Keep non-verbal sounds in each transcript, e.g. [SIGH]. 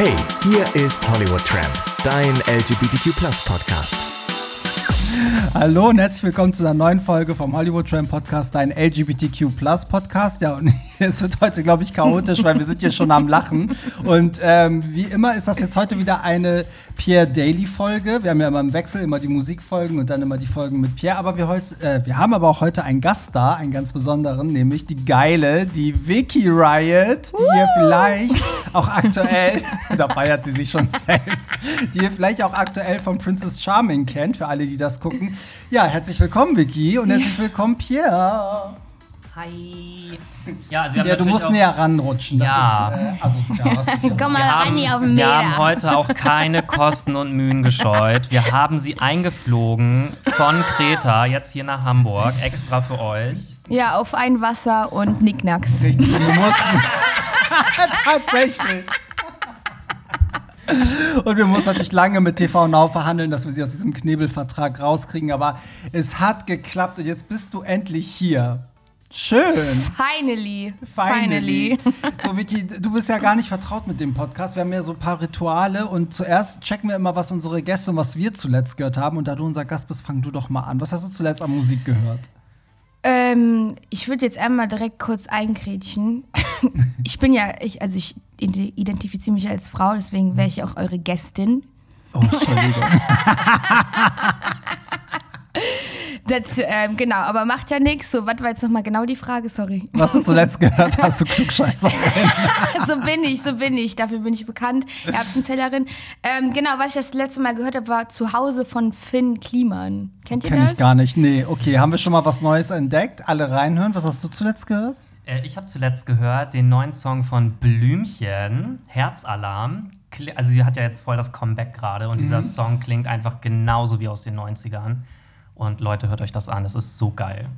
Hey, hier ist Hollywood Tramp, dein LGBTQ Podcast. Hallo und herzlich willkommen zu einer neuen Folge vom Hollywood Tram Podcast, dein LGBTQ Podcast. Ja, und [LAUGHS] es wird heute, glaube ich, chaotisch, weil wir sind hier schon am Lachen. Und ähm, wie immer ist das jetzt heute wieder eine Pierre Daily Folge. Wir haben ja immer im Wechsel immer die Musikfolgen und dann immer die Folgen mit Pierre. Aber wir, heute, äh, wir haben aber auch heute einen Gast da, einen ganz besonderen, nämlich die geile, die Vicky Riot, die ihr vielleicht auch aktuell, [LAUGHS] da feiert sie sich schon selbst, die ihr vielleicht auch aktuell von Princess Charming kennt, für alle, die das gucken. Ja, herzlich willkommen, Vicky, und herzlich willkommen, Pierre. Hi. Ja, also wir haben Ja, du musst auch, näher ranrutschen. Das Ja. ist äh, asozial. [LAUGHS] Komm mal wir ran haben, hier auf den wir Meter. haben heute auch keine Kosten und Mühen gescheut. Wir haben sie eingeflogen von Kreta jetzt hier nach Hamburg, extra für euch. Ja, auf ein Wasser und Nicknacks. Richtig, und wir mussten. [LAUGHS] Tatsächlich. Und wir mussten natürlich lange mit TV Now verhandeln, dass wir sie aus diesem Knebelvertrag rauskriegen. Aber es hat geklappt und jetzt bist du endlich hier. Schön. Finally. Finally. [LAUGHS] So, Vicky, du bist ja gar nicht vertraut mit dem Podcast. Wir haben ja so ein paar Rituale und zuerst checken wir immer, was unsere Gäste und was wir zuletzt gehört haben. Und da du unser Gast bist, fang du doch mal an. Was hast du zuletzt an Musik gehört? Ähm, ich würde jetzt einmal direkt kurz einkrätschen. [LAUGHS] Ich bin ja, ich, also ich ide- identifiziere mich als Frau, deswegen wäre ich auch eure Gästin. Oh, Entschuldigung. [LAUGHS] Das, ähm, genau, aber macht ja nichts. So, was war jetzt nochmal genau die Frage? Sorry. was du zuletzt gehört hast, du Klugscheißer. [LAUGHS] so bin ich, so bin ich. Dafür bin ich bekannt. Erbsenzählerin. Ähm, genau, was ich das letzte Mal gehört habe, war Zuhause von Finn Kliman. Kennt ihr Kenn das? ich gar nicht. Nee, okay. Haben wir schon mal was Neues entdeckt? Alle reinhören. Was hast du zuletzt gehört? Äh, ich habe zuletzt gehört den neuen Song von Blümchen, Herzalarm. Also sie hat ja jetzt voll das Comeback gerade und dieser Song klingt einfach genauso wie aus den 90ern. Und Leute, hört euch das an, das ist so geil.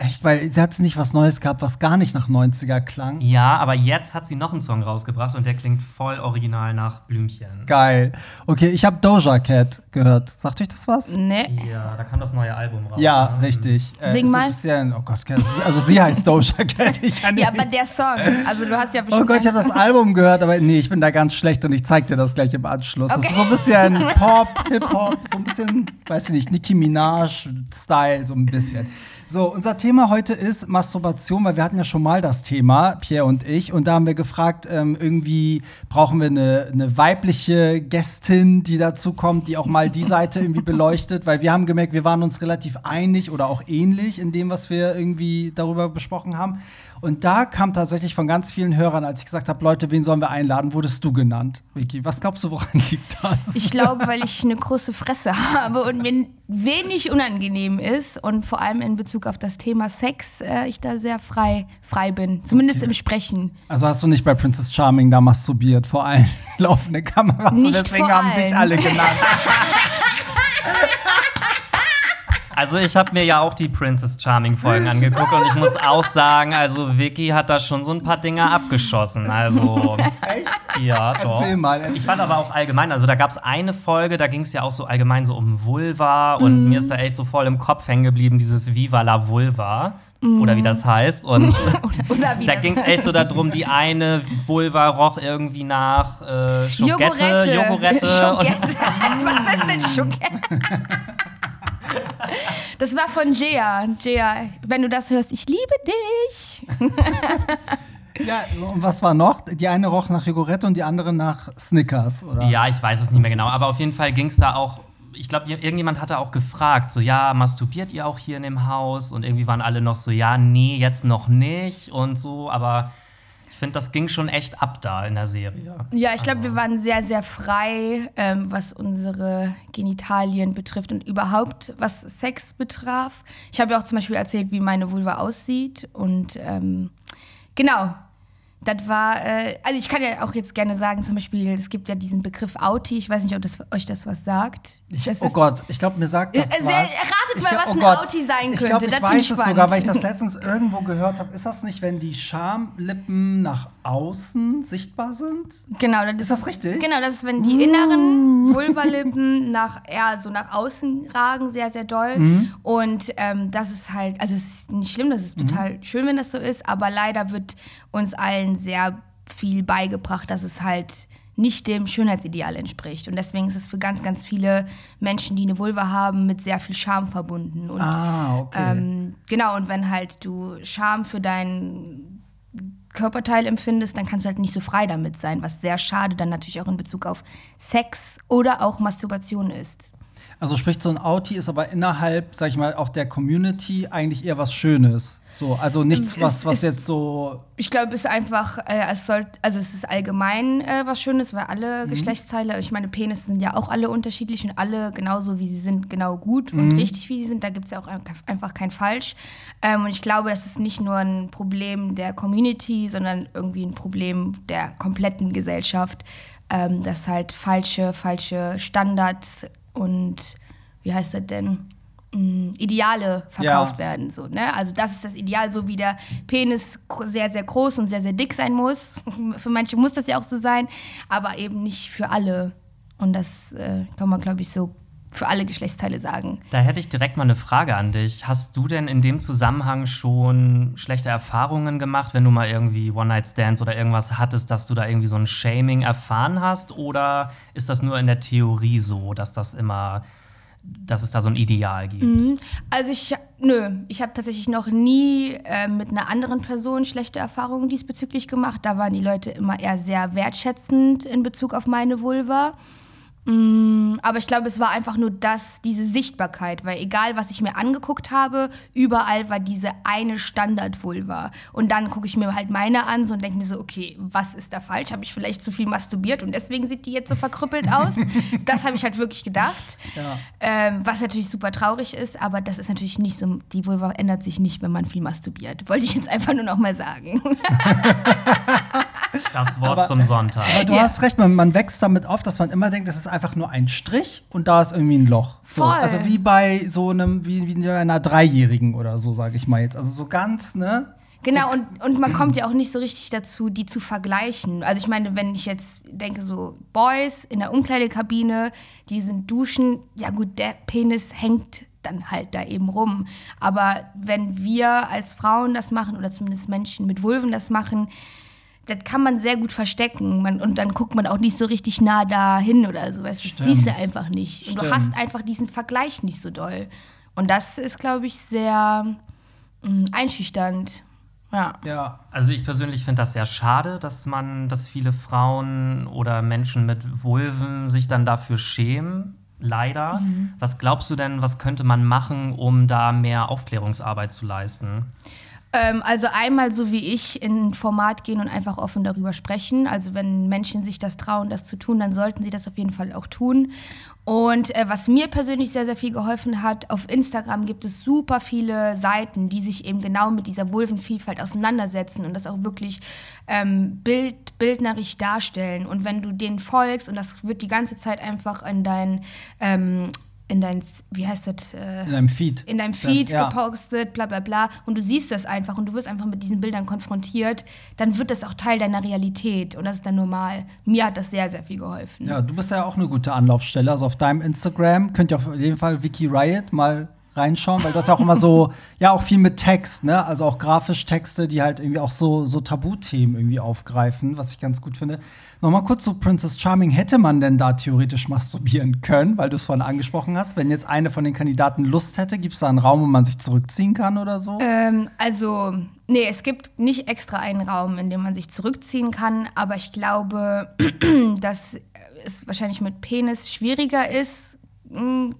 Echt? Weil sie hat nicht was Neues gehabt, was gar nicht nach 90er klang. Ja, aber jetzt hat sie noch einen Song rausgebracht und der klingt voll original nach Blümchen. Geil. Okay, ich habe Doja Cat gehört. Sagt euch das was? Nee. Ja, da kam das neue Album raus. Ja, ne? richtig. Äh, Sing mal. Ein bisschen, oh Gott, also sie heißt Doja Cat. Ich kann Ja, aber der Song. Also du hast ja bestimmt. Oh Gott, ich habe das Album gehört, aber nee, ich bin da ganz schlecht und ich zeig dir das gleich im Anschluss. Das ist Okay. so ein bisschen [LAUGHS] Pop, Hip-Hop, so ein bisschen, weiß ich nicht, Nicki Minaj-Style, so ein bisschen. So, unser Thema heute ist Masturbation, weil wir hatten ja schon mal das Thema, Pierre und ich, und da haben wir gefragt, ähm, irgendwie brauchen wir eine, eine weibliche Gästin, die dazu kommt, die auch mal die Seite irgendwie beleuchtet, weil wir haben gemerkt, wir waren uns relativ einig oder auch ähnlich in dem, was wir irgendwie darüber besprochen haben. Und da kam tatsächlich von ganz vielen Hörern, als ich gesagt habe, Leute, wen sollen wir einladen, wurdest du genannt. Vicky, was glaubst du, woran [LAUGHS] liegt das? Ich glaube, weil ich eine große Fresse habe und mir wenig unangenehm ist und vor allem in Bezug auf das Thema Sex äh, ich da sehr frei, frei bin. Zumindest im Sprechen. Also hast du nicht bei Princess Charming da masturbiert vor allen [LAUGHS] laufenden Kameras und Nicht deswegen vor haben dich alle genannt. [LAUGHS] Also ich habe mir ja auch die Princess Charming Folgen angeguckt und ich muss auch sagen, also Vicky hat da schon so ein paar Dinger abgeschossen. Also [LAUGHS] Echt? ja, doch. Erzähl mal, erzähl Ich fand aber auch allgemein, also da gab es eine Folge, da ging es ja auch so allgemein so um Vulva und mir ist da echt so voll im Kopf hängen geblieben dieses Viva la Vulva oder wie das heißt und [LAUGHS] Oder wie da ging es echt so darum, die eine Vulva roch irgendwie nach äh, Schogette, Jogurette und [LAUGHS] Schogette. Was ist denn Schogette? Das war von Jea. Jea, wenn du das hörst, ich liebe dich. Ja, und was war noch? Die eine roch nach Jogurette und die andere nach Snickers, oder? Ja, ich weiß es nicht mehr genau, aber auf jeden Fall ging es da auch. Ich glaube, irgendjemand hatte auch gefragt, so, ja, masturbiert ihr auch hier in dem Haus? Und irgendwie waren alle noch so, ja, nee, jetzt noch nicht und so, aber finde, das ging schon echt ab da in der Serie. Ja, ich glaube, wir waren sehr, sehr frei, ähm, was unsere Genitalien betrifft und überhaupt, was Sex betraf. Ich habe ja auch zum Beispiel erzählt, wie meine Vulva aussieht. Und ähm, genau, das war, äh, also ich kann ja auch jetzt gerne sagen, zum Beispiel, es gibt ja diesen Begriff Auti, ich weiß nicht, ob das, euch das was sagt. Ich, das, oh Gott, ich glaube, mir sagt das Äh, was. ratet Ich- mal, was oh ein Gott. Auti sein Ich könnte. glaube, ich Das weiß ich es sogar, weil ich das letztens irgendwo gehört habe. Ist das nicht, wenn die Schamlippen nach außen sichtbar sind? Genau, das Ist das richtig? Genau, das ist, wenn die inneren Vulvalippen nach, eher so nach außen ragen, sehr, sehr doll. Mhm. Und ähm, das ist halt, also es ist nicht schlimm, das ist Mhm. total schön, wenn das so ist, aber leider wird uns allen sehr viel beigebracht, dass es halt nicht dem Schönheitsideal entspricht. Und deswegen ist es für ganz, ganz viele Menschen, die eine Vulva haben, mit sehr viel Scham verbunden. Und, Ah, okay. ähm, genau, und wenn halt du Scham für dein Körperteil empfindest, dann kannst du halt nicht so frei damit sein, was sehr schade dann natürlich auch in Bezug auf Sex oder auch Masturbation ist. Also sprich, so ein Outie ist aber innerhalb, sag ich mal, auch der Community eigentlich eher was Schönes. So, also nichts, Es was, was ist- jetzt so. Ich glaube, es ist einfach, äh, es soll, also es ist allgemein äh, was Schönes, weil alle Geschlechtsteile, ich meine, Penisse sind ja auch alle unterschiedlich und alle genauso wie sie sind, genau gut und richtig wie sie sind. Da gibt es ja auch ein- einfach kein Falsch. Ähm, und ich glaube, das ist nicht nur ein Problem der Community, sondern irgendwie ein Problem der kompletten Gesellschaft, ähm, dass halt falsche, falsche Standards und wie heißt das denn? Mm, Ideale verkauft Ja. werden. So, ne? Also das ist das Ideal, so wie der Penis sehr, sehr groß und sehr, sehr dick sein muss. [LAUGHS] für manche muss das ja auch so sein, aber eben nicht für alle. Und das äh, kann man, glaube ich, so für alle Geschlechtsteile sagen. Da hätte ich direkt mal eine Frage an dich. Hast du denn in dem Zusammenhang schon schlechte Erfahrungen gemacht, wenn du mal irgendwie One-Night-Stands oder irgendwas hattest, dass du da irgendwie so ein Shaming erfahren hast? Oder ist das nur in der Theorie so, dass das immer, dass es da so ein Ideal gibt? Also ich, nö, ich habe tatsächlich noch nie äh, mit einer anderen Person schlechte Erfahrungen diesbezüglich gemacht. Da waren die Leute immer eher sehr wertschätzend in Bezug auf meine Vulva. Mm, aber ich glaube, es war einfach nur das, diese Sichtbarkeit, weil egal, was ich mir angeguckt habe, überall war diese eine Standard-Vulva. Und dann gucke ich mir halt meine an so und denke mir so, okay, was ist da falsch? Habe ich vielleicht zu viel masturbiert und deswegen sieht die jetzt so verkrüppelt aus? [LAUGHS] das habe ich halt wirklich gedacht. Ja. Ähm, was natürlich super traurig ist, aber das ist natürlich nicht so, die Vulva ändert sich nicht, wenn man viel masturbiert. Wollte ich jetzt einfach nur noch mal sagen. [LAUGHS] Das Wort Aber- zum Sonntag. Aber du Ja. hast recht, man, man wächst damit auf, dass man immer denkt, das ist einfach nur ein Strich und da ist irgendwie ein Loch. So, Voll. also wie bei so einem, wie, wie einer Dreijährigen oder so, sage ich mal jetzt. Also so ganz, ne? Genau, und, und man kommt ja auch nicht so richtig dazu, die zu vergleichen. Also ich meine, wenn ich jetzt denke, so Boys in der Umkleidekabine, die sind duschen, ja gut, der Penis hängt dann halt da eben rum. Aber wenn wir als Frauen das machen, oder zumindest Menschen mit Vulven das machen, das kann man sehr gut verstecken. Man, und dann guckt man auch nicht so richtig nah dahin oder so. Weißt, das siehst du einfach nicht. Und du hast einfach diesen Vergleich nicht so doll. Und das ist, glaube ich, sehr mh, einschüchternd. Ja. Ja. Also ich persönlich finde das sehr schade, dass man, dass viele Frauen oder Menschen mit Vulven sich dann dafür schämen. Leider. Was glaubst du denn, was könnte man machen, um da mehr Aufklärungsarbeit zu leisten? Ähm, also einmal so wie ich in Format gehen und einfach offen darüber sprechen. Also wenn Menschen sich das trauen, das zu tun, dann sollten sie das auf jeden Fall auch tun. Und äh, was mir persönlich sehr, sehr viel geholfen hat, auf Instagram gibt es super viele Seiten, die sich eben genau mit dieser Vulvenvielfalt auseinandersetzen und das auch wirklich ähm, bild, bildnerisch darstellen. Und wenn du denen folgst, und das wird die ganze Zeit einfach in dein, ähm, in dein, wie heißt das? Äh, In einem Feed. in deinem Feed Ja. gepostet, bla bla bla, und du siehst das einfach und du wirst einfach mit diesen Bildern konfrontiert, dann wird das auch Teil deiner Realität und das ist dann normal. Mir hat das sehr, sehr viel geholfen. Ja, du bist ja auch eine gute Anlaufstelle. Also auf deinem Instagram könnt ihr auf jeden Fall Wiki Riot mal reinschauen, weil du hast ja auch immer so, ja, auch viel mit Text, ne? Also auch grafisch Texte, die halt irgendwie auch so, so Tabuthemen irgendwie aufgreifen, was ich ganz gut finde. Nochmal kurz zu Princess Charming. Hätte man denn da theoretisch masturbieren können, weil du es vorhin angesprochen hast? Wenn jetzt eine von den Kandidaten Lust hätte, gibt es da einen Raum, wo man sich zurückziehen kann oder so? Ähm, also, nee, es gibt nicht extra einen Raum, in dem man sich zurückziehen kann, aber ich glaube, [CLEARS THROAT] dass es wahrscheinlich mit Penis schwieriger ist,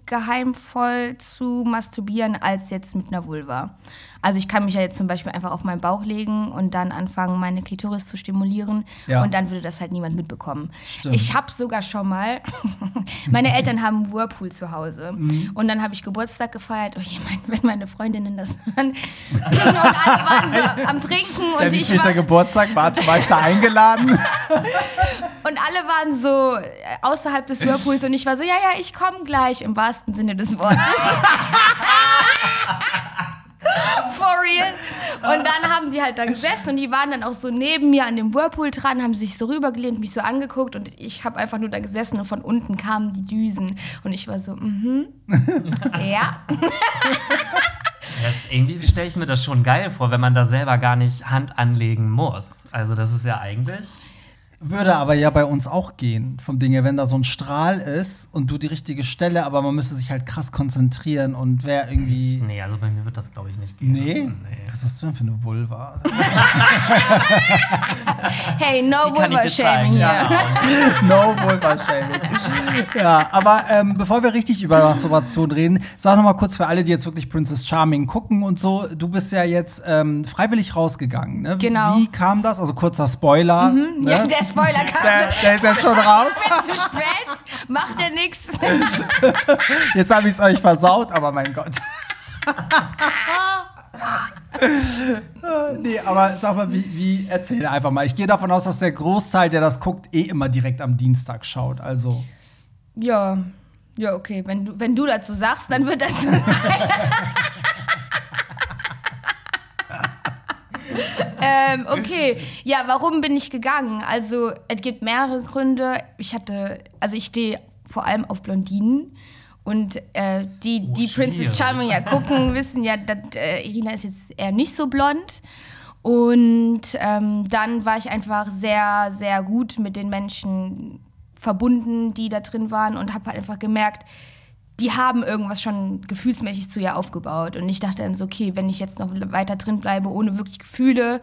geheimvoll zu masturbieren, als jetzt mit einer Vulva. Also ich kann mich ja jetzt zum Beispiel einfach auf meinen Bauch legen und dann anfangen, meine Klitoris zu stimulieren Ja. und dann würde das halt niemand mitbekommen. Stimmt. Ich habe sogar schon mal, [LAUGHS] meine Eltern haben einen Whirlpool zu Hause Mhm. und dann habe ich Geburtstag gefeiert. Oh je, mein, wenn meine Freundinnen das hören. und alle waren so am Trinken [LAUGHS] Der und ich war, Geburtstag? Warte, war ich da eingeladen? [LAUGHS] und alle waren so äh, außerhalb des Whirlpools und ich war so, ja, ja, ich komme gleich im wahrsten Sinne des Wortes. [LAUGHS] For real. Und dann haben die halt da gesessen und die waren dann auch so neben mir an dem Whirlpool dran, haben sich so rübergelehnt, mich so angeguckt und ich habe einfach nur da gesessen und von unten kamen die Düsen und ich war so, mhm, [LAUGHS] ja. Das, irgendwie stelle ich mir das schon geil vor, wenn man da selber gar nicht Hand anlegen muss. Also das ist ja eigentlich. Würde aber ja bei uns auch gehen, vom Ding her, wenn da so ein Strahl ist und du die richtige Stelle, aber man müsste sich halt krass konzentrieren und wer irgendwie. Nee, also bei mir wird das, glaube ich, nicht gehen. Nee? Was hast du denn für eine Vulva? [LAUGHS] Hey, no Vulva-Shaming hier. [LAUGHS] no Vulva-Shaming. ja, aber ähm, bevor wir richtig über Masturbation reden, sag noch mal kurz für alle, die jetzt wirklich Princess Charming gucken und so, du bist ja jetzt ähm, freiwillig rausgegangen, ne? Wie, Genau. Wie kam das? Also kurzer Spoiler. Ne? Ja, der Spoiler kam. der, der ist jetzt schon raus. Ist zu spät, macht er nichts. [LAUGHS] Jetzt habe ich es euch versaut, aber mein Gott. nee, aber sag mal, wie, wie erzähl einfach mal. Ich gehe davon aus, dass der Großteil, der das guckt, eh immer direkt am Dienstag schaut. Also. Ja, ja, okay. Wenn du, wenn du dazu sagst, dann wird das [LAUGHS] so sein. [LAUGHS] ähm, okay, ja, warum bin ich gegangen? Also, es gibt mehrere Gründe. Ich hatte, also ich stehe vor allem auf Blondinen. Und äh, die, Oh, die Princess schwierig. Charming ja gucken, [LAUGHS] wissen ja, dass äh, Irina ist jetzt eher nicht so blond. Und ähm, dann war ich einfach sehr, sehr gut mit den Menschen verbunden, die da drin waren und habe halt einfach gemerkt, die haben irgendwas schon gefühlsmäßig zu ihr aufgebaut. Und ich dachte dann so, okay, wenn ich jetzt noch weiter drin bleibe, ohne wirklich Gefühle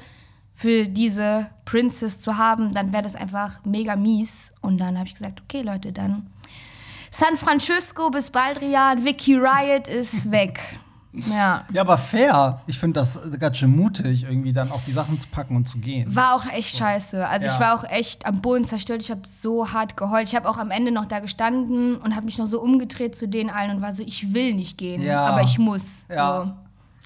für diese Princess zu haben, dann wäre das einfach mega mies. Und dann habe ich gesagt, okay, Leute, dann San Francisco bis Baldrian, Vicky Riot ist weg. Ja. Ja, aber fair. Ich finde das ganz schön mutig, irgendwie dann auch die Sachen zu packen und zu gehen. War auch echt scheiße. Also Ja. ich war auch echt am Boden zerstört. Ich habe so hart geheult. Ich habe auch am Ende noch da gestanden und habe mich noch so umgedreht zu denen allen und war so, ich will nicht gehen, Ja. aber ich muss. Ja.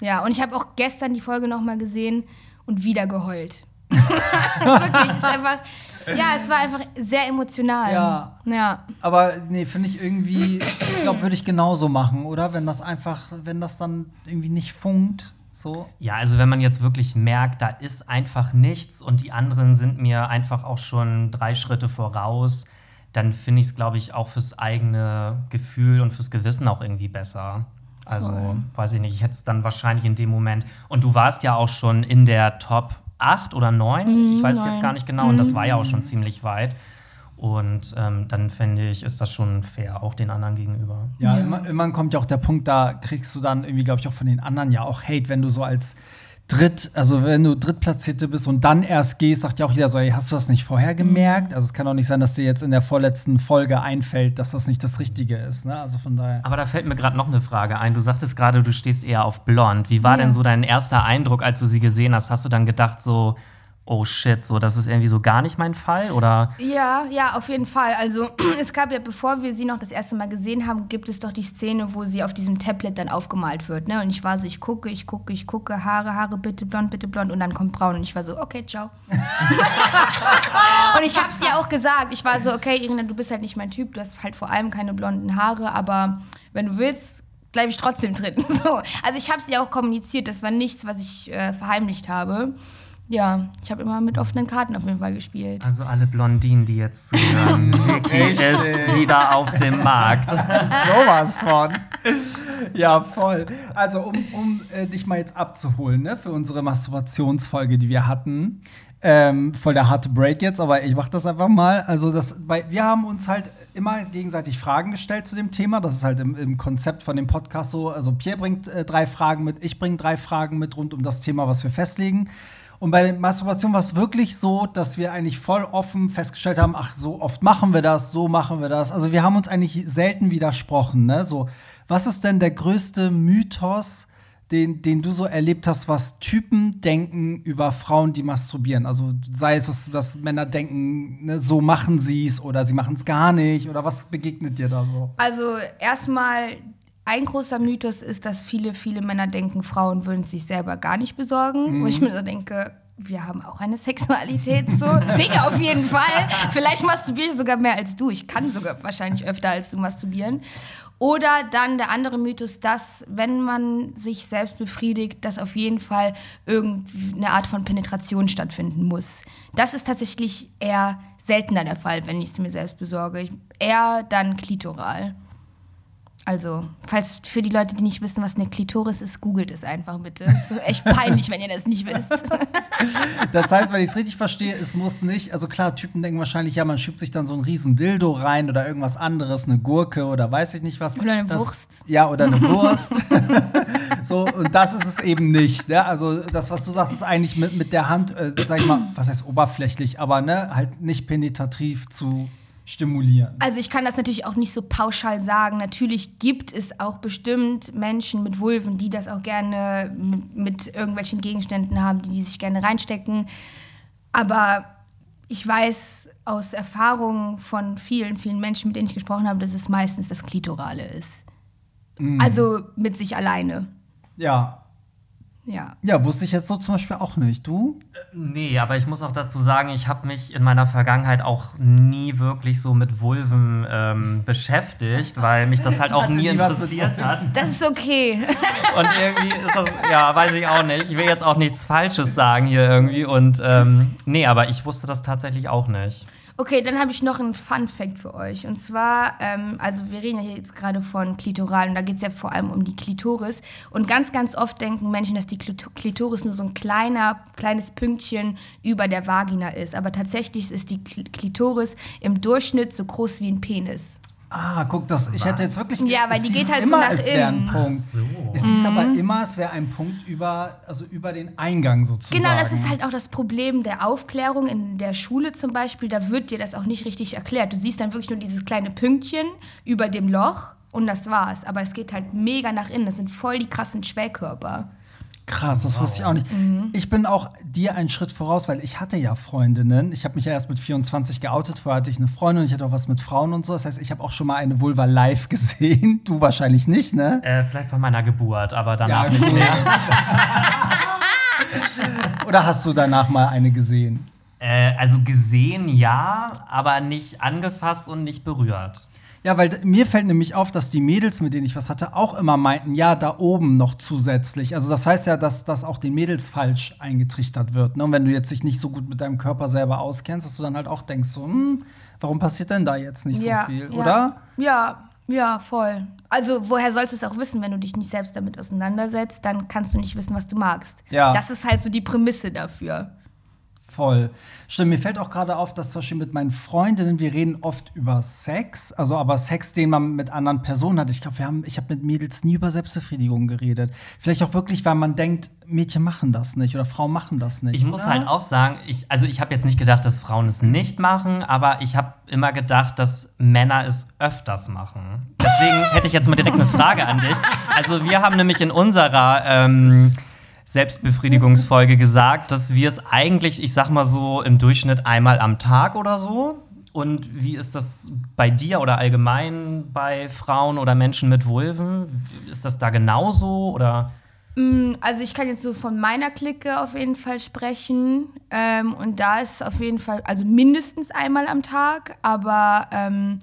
So. Ja, und ich habe auch gestern die Folge noch mal gesehen und wieder geheult. [LAUGHS] [LAUGHS] Wirklich, es ist einfach, ja, es war einfach sehr emotional. Ja. Ja. Aber nee, finde ich irgendwie, ich glaube, würde ich genauso machen, oder? Wenn das einfach, wenn das dann irgendwie nicht funkt, so. Ja, also wenn man jetzt wirklich merkt, da ist einfach nichts und die anderen sind mir einfach auch schon drei Schritte voraus, dann finde ich es, glaube ich, auch fürs eigene Gefühl und fürs Gewissen auch irgendwie besser. Also, Voll. weiß ich nicht, ich hätte es dann wahrscheinlich in dem Moment. Und du warst ja auch schon in der Top 8 oder 9, ich weiß es jetzt neun. gar nicht genau, und das war ja auch schon ziemlich weit. Und ähm, dann finde ich, ist das schon fair, auch den anderen gegenüber. Ja, Ja. Immer, irgendwann kommt ja auch der Punkt, da kriegst du dann irgendwie, glaube ich, auch von den anderen ja auch Hate, wenn du so als Dritt, also wenn du Drittplatzierte bist und dann erst gehst, sagt ja auch jeder so, ey, hast du das nicht vorher gemerkt? Also es kann doch nicht sein, dass dir jetzt in der vorletzten Folge einfällt, dass das nicht das Richtige ist. Ne? Also von daher. Aber da fällt mir gerade noch eine Frage ein. Du sagtest gerade, du stehst eher auf blond. Wie war Ja. denn so dein erster Eindruck, als du sie gesehen hast? Hast du dann gedacht so, oh shit, so das ist irgendwie so gar nicht mein Fall? Oder Ja, ja, auf jeden Fall. Also [CLEARS THROAT] es gab ja, bevor wir sie noch das erste Mal gesehen haben, gibt es doch die Szene, wo sie auf diesem Tablet dann aufgemalt wird. Ne? Und ich war so, ich gucke, ich gucke, ich gucke, Haare, Haare, bitte blond, bitte blond. Und dann kommt braun. Und ich war so, okay, ciao. [LAUGHS] und ich hab's dir auch gesagt. Ich war so, okay, Irina, du bist halt nicht mein Typ. Du hast halt vor allem keine blonden Haare. Aber wenn du willst, bleibe ich trotzdem drin. [LAUGHS] So. Also ich hab's dir auch kommuniziert. Das war nichts, was ich äh, verheimlicht habe. Ja, ich habe immer mit offenen Karten auf jeden Fall gespielt. also alle Blondinen, die jetzt zuhören, [LAUGHS] Vicky ist wieder auf dem Markt. [LAUGHS] Sowas von. Ja, voll. Also, um, um äh, dich mal jetzt abzuholen, ne, für unsere Masturbationsfolge, die wir hatten. Ähm, voll der harte Break jetzt, aber ich mach das einfach mal. Also, das, bei, wir haben uns halt immer gegenseitig Fragen gestellt zu dem Thema. Das ist halt im, im Konzept von dem Podcast so. Also, Pierre bringt äh, drei Fragen mit, ich bringe drei Fragen mit rund um das Thema, was wir festlegen. Und bei der Masturbation war es wirklich so, dass wir eigentlich voll offen festgestellt haben, ach, so oft machen wir das, so machen wir das. Also wir haben uns eigentlich selten widersprochen. Ne? So, was ist denn der größte Mythos, den, den du so erlebt hast, was Typen denken über Frauen, die masturbieren? Also sei es, dass, dass Männer denken, ne, so machen sie es oder sie machen es gar nicht oder was begegnet dir da so? Also erstmal ein großer Mythos ist, dass viele, viele Männer denken, Frauen würden sich selber gar nicht besorgen. Wo ich mir so denke, wir haben auch eine Sexualität, so [LAUGHS] Dinge auf jeden Fall. Vielleicht masturbiere ich sogar mehr als du. Ich kann sogar wahrscheinlich öfter als du masturbieren. Oder dann der andere Mythos, dass wenn man sich selbst befriedigt, dass auf jeden Fall irgendeine Art von Penetration stattfinden muss. Das ist tatsächlich eher seltener der Fall, wenn ich es mir selbst besorge. Ich, eher dann klitoral. Also, falls für die Leute, die nicht wissen, was eine Klitoris ist, googelt es einfach bitte. Es ist echt peinlich, wenn ihr das nicht wisst. [LAUGHS] Das heißt, wenn ich es richtig verstehe, es muss nicht, also klar, Typen denken wahrscheinlich, ja, man schiebt sich dann so ein riesen Dildo rein oder irgendwas anderes, eine Gurke oder weiß ich nicht was. Oder eine das, Wurst. Ja, oder eine [LAUGHS] Wurst. [LAUGHS] so, und das ist es eben nicht. Ne? Also das, was du sagst, ist eigentlich mit, mit der Hand, äh, sag ich mal, was heißt oberflächlich, aber ne, halt nicht penetrativ zu stimulieren. Also ich kann das natürlich auch nicht so pauschal sagen. Natürlich gibt es auch bestimmt Menschen mit Vulven, die das auch gerne mit, mit irgendwelchen Gegenständen haben, die, die sich gerne reinstecken. Aber ich weiß aus Erfahrung von vielen, vielen Menschen, mit denen ich gesprochen habe, dass es meistens das Klitorale ist. Also mit sich alleine. Ja. Ja. Ja, wusste ich jetzt so zum Beispiel auch nicht. Du? Nee, aber ich muss auch dazu sagen, ich habe mich in meiner Vergangenheit auch nie wirklich so mit Vulven ähm, beschäftigt, weil mich das halt [LAUGHS] auch nie nie interessiert hat. Das ist okay. [LAUGHS] Und irgendwie ist das, ja, weiß ich auch nicht. Ich will jetzt auch nichts Falsches sagen hier irgendwie. Und ähm, nee, aber ich wusste das tatsächlich auch nicht. Okay, dann habe ich noch einen Fun Fact für euch. Und zwar, ähm, also wir reden ja jetzt gerade von Klitoral und da geht es ja vor allem um die Klitoris. Und ganz, ganz oft denken Menschen, dass die Klito- Klitoris nur so ein kleiner, kleines Pünktchen über der Vagina ist. Aber tatsächlich ist die Kl- Klitoris im Durchschnitt so groß wie ein Penis. Ah, guck, das, ich hätte jetzt wirklich. Ja, weil es die geht halt so immer, nach es wäre ein innen. Punkt. So. Es hieß aber immer, es wäre ein Punkt über, also über den Eingang sozusagen. Genau, das ist halt auch das Problem der Aufklärung in der Schule zum Beispiel. Da wird dir das auch nicht richtig erklärt. Du siehst dann wirklich nur dieses kleine Pünktchen über dem Loch und das war's. Aber es geht halt mega nach innen. Das sind voll die krassen Schwellkörper. Krass, das wusste ich auch nicht. Mhm. Ich bin auch dir einen Schritt voraus, weil ich hatte ja Freundinnen. Ich habe mich ja erst mit 24 geoutet. Vorher hatte ich eine Freundin und ich hatte auch was mit Frauen und so. Das heißt, ich habe auch schon mal eine Vulva live [LAUGHS] gesehen. Du wahrscheinlich nicht, ne? Äh, vielleicht bei meiner Geburt, aber danach Ja, nicht mehr. [LAUGHS] Oder hast du danach mal eine gesehen? Äh, also gesehen ja, aber nicht angefasst und nicht berührt. Ja, weil mir fällt nämlich auf, dass die Mädels, mit denen ich was hatte, auch immer meinten, ja, da oben noch zusätzlich. Also das heißt ja, dass das auch den Mädels falsch eingetrichtert wird. Ne? Und wenn du jetzt dich nicht so gut mit deinem Körper selber auskennst, dass du dann halt auch denkst, so, hm, warum passiert denn da jetzt nicht so viel, ja. oder? Ja, ja, voll. Also, woher sollst du es auch wissen, wenn du dich nicht selbst damit auseinandersetzt? Dann kannst du nicht wissen, was du magst. Ja. Das ist halt so die Prämisse dafür. Voll. Stimmt, mir fällt auch gerade auf, dass zum Beispiel mit meinen Freundinnen, wir reden oft über Sex, also aber Sex, den man mit anderen Personen hat. Ich glaube, wir haben, ich habe mit Mädels nie über Selbstbefriedigung geredet. Vielleicht auch wirklich, weil man denkt, Mädchen machen das nicht oder Frauen machen das nicht. Ich muss oder? halt auch sagen, ich, also ich habe jetzt nicht gedacht, dass Frauen es nicht machen, aber ich habe immer gedacht, dass Männer es öfters machen. Deswegen hätte ich jetzt mal direkt eine Frage an dich. Also wir haben nämlich in unserer ähm, Selbstbefriedigungsfolge gesagt, dass wir es eigentlich, ich sag mal so, im Durchschnitt einmal am Tag oder so. Und wie ist das bei dir oder allgemein bei Frauen oder Menschen mit Vulven? Ist das da genauso oder? Mm, Also ich kann jetzt so von meiner Clique auf jeden Fall sprechen. Ähm, und da ist auf jeden Fall, also mindestens einmal am Tag, aber ähm,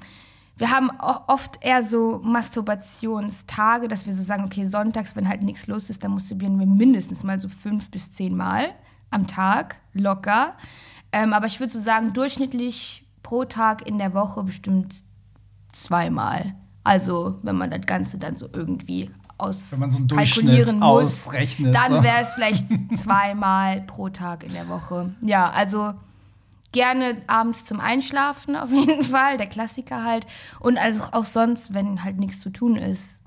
wir haben oft eher so Masturbationstage, dass wir so sagen, okay, sonntags, wenn halt nichts los ist, dann masturbieren wir mindestens mal so fünf bis zehn Mal am Tag, locker. Ähm, aber ich würde so sagen, durchschnittlich pro Tag in der Woche bestimmt zweimal. Also, wenn man das Ganze dann so irgendwie aus Wenn man so einen kalkulieren muss, ausrechnet, dann wäre es vielleicht [LAUGHS] zweimal pro Tag in der Woche. Ja, also gerne abends zum Einschlafen [LAUGHS] auf jeden Fall, der Klassiker halt. Und also auch sonst, wenn halt nichts zu tun ist.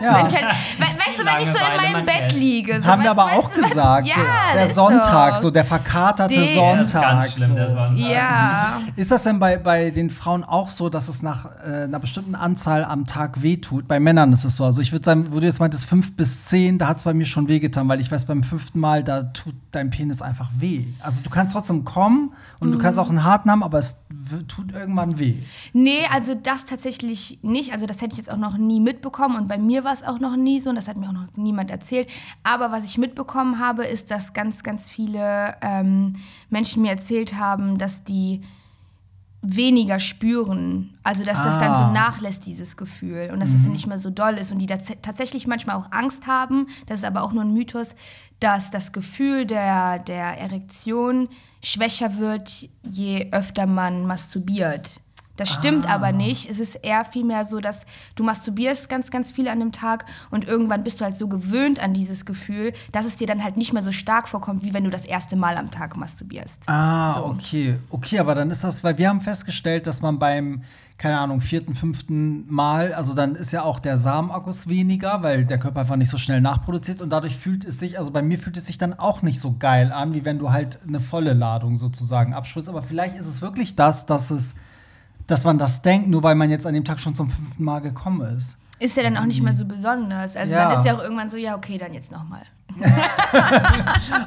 Ja. Wenn ich halt, we weißt du, wenn ich so in meinem Bett liege. So, Haben wir aber weißt auch gesagt. Ja, der Sonntag, so der verkaterte Den- Sonntag. Ist ganz schlimm, so. der Sonntag. Ja. Ist das denn bei, bei den Frauen auch so, dass es nach äh, einer bestimmten Anzahl am Tag wehtut? Bei Männern ist es so. Also ich würde sagen, wo du jetzt meintest, fünf bis zehn, da hat es bei mir schon wehgetan, weil ich weiß, beim fünften Mal, da tut dein Penis einfach weh. Also du kannst trotzdem kommen und du kannst Mhm. auch einen harten haben, aber es tut irgendwann weh. Nee, also das tatsächlich nicht. Also das hätte ich jetzt auch noch nie mitbekommen und bei mir war es auch noch nie so und das hat mir auch noch niemand erzählt. Aber was ich mitbekommen habe, ist, dass ganz, ganz viele ähm, Menschen mir erzählt haben, dass die weniger spüren. Also dass das dann Ah. so nachlässt, dieses Gefühl. Und dass es nicht mehr so doll ist. Und die tats tatsächlich manchmal auch Angst haben, das ist aber auch nur ein Mythos, dass das Gefühl der, der Erektion schwächer wird, je öfter man masturbiert. Das stimmt aber nicht. Es ist eher vielmehr so, dass du masturbierst ganz, ganz viel an dem Tag und irgendwann bist du halt so gewöhnt an dieses Gefühl, dass es dir dann halt nicht mehr so stark vorkommt, wie wenn du das erste Mal am Tag masturbierst. Ah, So. okay. Okay, aber dann ist das, weil wir haben festgestellt, dass man beim, keine Ahnung, vierten, fünften Mal, also dann ist ja auch der Samenakkus weniger, weil der Körper einfach nicht so schnell nachproduziert und dadurch fühlt es sich, also bei mir fühlt es sich dann auch nicht so geil an, wie wenn du halt eine volle Ladung sozusagen abspritzt. Aber vielleicht ist es wirklich das, dass es, dass man das denkt, nur weil man jetzt an dem Tag schon zum fünften Mal gekommen ist. Ist ja dann auch nicht mehr so besonders. Also Ja. dann ist ja auch irgendwann so, ja, okay, dann jetzt nochmal. [LAUGHS]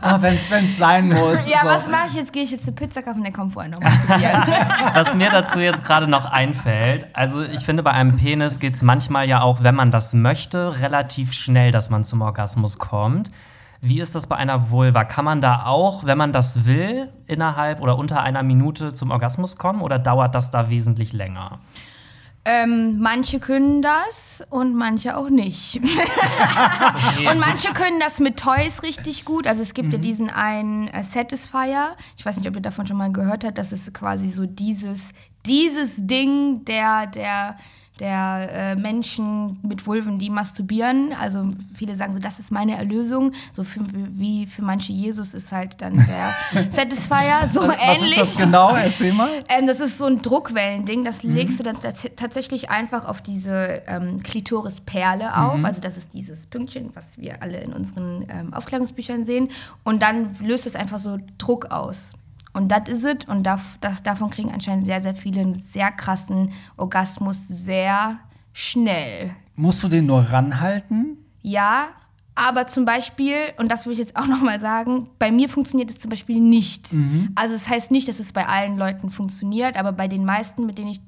Ah, wenn es sein muss. Ja, so. was mache ich jetzt? Gehe ich jetzt eine Pizza kaufen und dann kommt vorher noch masturbieren. [LAUGHS] Was mir dazu jetzt gerade noch einfällt, also ich finde, bei einem Penis geht es manchmal ja auch, wenn man das möchte, relativ schnell, dass man zum Orgasmus kommt. Wie ist das bei einer Vulva? Kann man da auch, wenn man das will, innerhalb oder unter einer Minute zum Orgasmus kommen oder dauert das da wesentlich länger? ähm, manche können das und manche auch nicht. [LAUGHS] Und manche können das mit Toys richtig gut. Also es gibt ja diesen einen äh, Satisfier. Ich weiß nicht, ob ihr davon schon mal gehört habt. Das ist quasi so dieses, dieses Ding der, der, der äh, Menschen mit Vulven, die masturbieren. Also viele sagen so, das ist meine Erlösung. So für, wie für manche Jesus ist halt dann der [LAUGHS] Satisfier. So was ähnlich. ist das genau? Erzähl mal. Ähm, das ist so ein Druckwellending, das Mhm. legst du dann tats tatsächlich einfach auf diese ähm, Klitorisperle auf. Mhm. Also das ist dieses Pünktchen, was wir alle in unseren ähm, Aufklärungsbüchern sehen. Und dann löst es einfach so Druck aus. Und das ist es. Und darf, das, davon kriegen anscheinend sehr, sehr viele einen sehr krassen Orgasmus sehr schnell. Musst du den nur ranhalten? Ja, aber zum Beispiel, und das will ich jetzt auch nochmal sagen, bei mir funktioniert es zum Beispiel nicht. Also es das heißt nicht, dass es bei allen Leuten funktioniert, aber bei den meisten, mit denen ich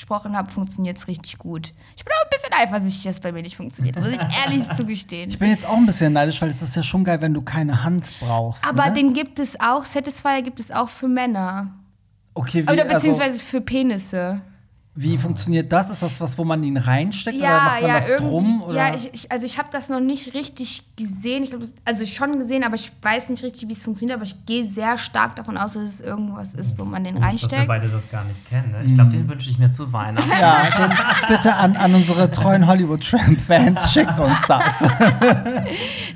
gesprochen habe, funktioniert es richtig gut. Ich bin auch ein bisschen eifersüchtig, dass es bei mir nicht funktioniert, muss ich ehrlich [LAUGHS] zugestehen. Ich bin jetzt auch ein bisschen neidisch, weil es ist ja schon geil, wenn du keine Hand brauchst. Aber ne? den gibt es auch, Satisfier gibt es auch für Männer. okay, wie, Oder beziehungsweise also, für Penisse. Wie funktioniert das? Ist das was, wo man ihn reinsteckt oder Ja, macht man ja, das drum? Oder? Ja, ich, ich, also ich habe das noch nicht richtig gesehen. Ich glaube, also schon gesehen, aber ich weiß nicht richtig, wie es funktioniert. Aber ich gehe sehr stark davon aus, dass es irgendwas ist, wo man den Dass wir reinsteckt. beide das gar nicht kennen. Ne? Ich glaube, den wünsche ich mir zu Weihnachten. ja, den, bitte an, an unsere treuen Hollywood-Tramp-Fans, schickt uns das. [LAUGHS]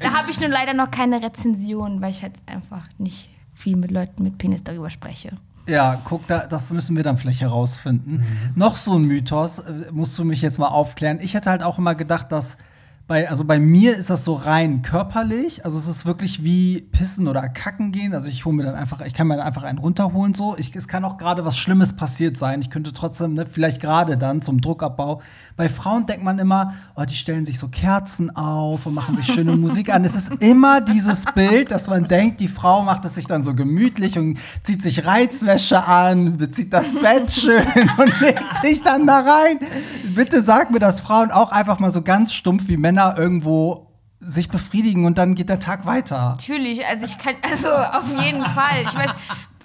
Da habe ich nun leider noch keine Rezension, weil ich halt einfach nicht viel mit Leuten mit Penis darüber spreche. Ja, guck, da, das müssen wir dann vielleicht herausfinden. Noch so ein Mythos, äh, musst du mich jetzt mal aufklären. Ich hätte halt auch immer gedacht, dass bei, also bei mir ist das so rein körperlich. Also es ist wirklich wie Pissen oder Kacken gehen. Also ich hole mir dann einfach, ich kann mir dann einfach einen runterholen so. Ich, es kann auch gerade was Schlimmes passiert sein. Ich könnte trotzdem, ne, vielleicht gerade dann zum Druckabbau. Bei Frauen denkt man immer, oh, die stellen sich so Kerzen auf und machen sich schöne Musik an. Es ist immer dieses Bild, dass man denkt, die Frau macht es sich dann so gemütlich und zieht sich Reizwäsche an, bezieht das Bett schön [LAUGHS] und legt sich dann da rein. Bitte sag mir, dass Frauen auch einfach mal so ganz stumpf wie Männer irgendwo sich befriedigen und dann geht der Tag weiter. Natürlich, also ich kann, also auf jeden Fall. Ich weiß,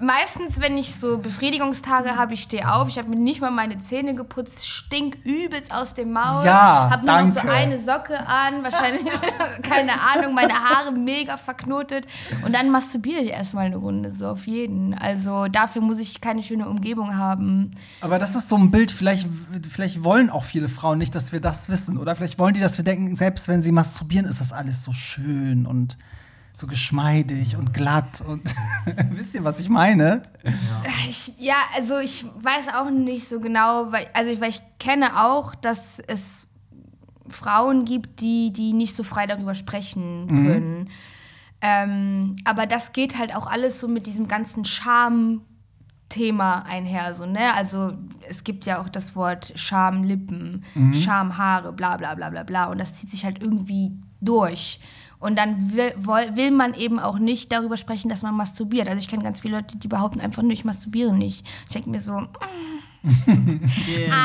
meistens, wenn ich so Befriedigungstage habe, ich stehe auf, ich habe mir nicht mal meine Zähne geputzt, stink übelst aus dem Maul, Ja, habe nur noch so danke. eine Socke an, wahrscheinlich, [LAUGHS] keine Ahnung, meine Haare mega verknotet und dann masturbiere ich erstmal eine Runde, so auf jeden. Also dafür muss ich keine schöne Umgebung haben. Aber das ist so ein Bild, vielleicht, vielleicht wollen auch viele Frauen nicht, dass wir das wissen. Oder vielleicht wollen die, dass wir denken, selbst wenn sie masturbieren, ist das alles so schön und so geschmeidig und glatt. Und [LAUGHS] wisst ihr, was ich meine? Ich, ja, also ich weiß auch nicht so genau, weil, also ich, weil ich kenne auch, dass es Frauen gibt, die, die nicht so frei darüber sprechen können. Ähm, aber das geht halt auch alles so mit diesem ganzen Scham-Thema einher, so, ne? Also es gibt ja auch das Wort Schamlippen, Schamhaare, bla bla bla bla bla. Und das zieht sich halt irgendwie durch. Und dann will, will man eben auch nicht darüber sprechen, dass man masturbiert. Also ich kenne ganz viele Leute, die behaupten einfach nur, ich masturbiere nicht. Ich denke mir so, [LAUGHS] I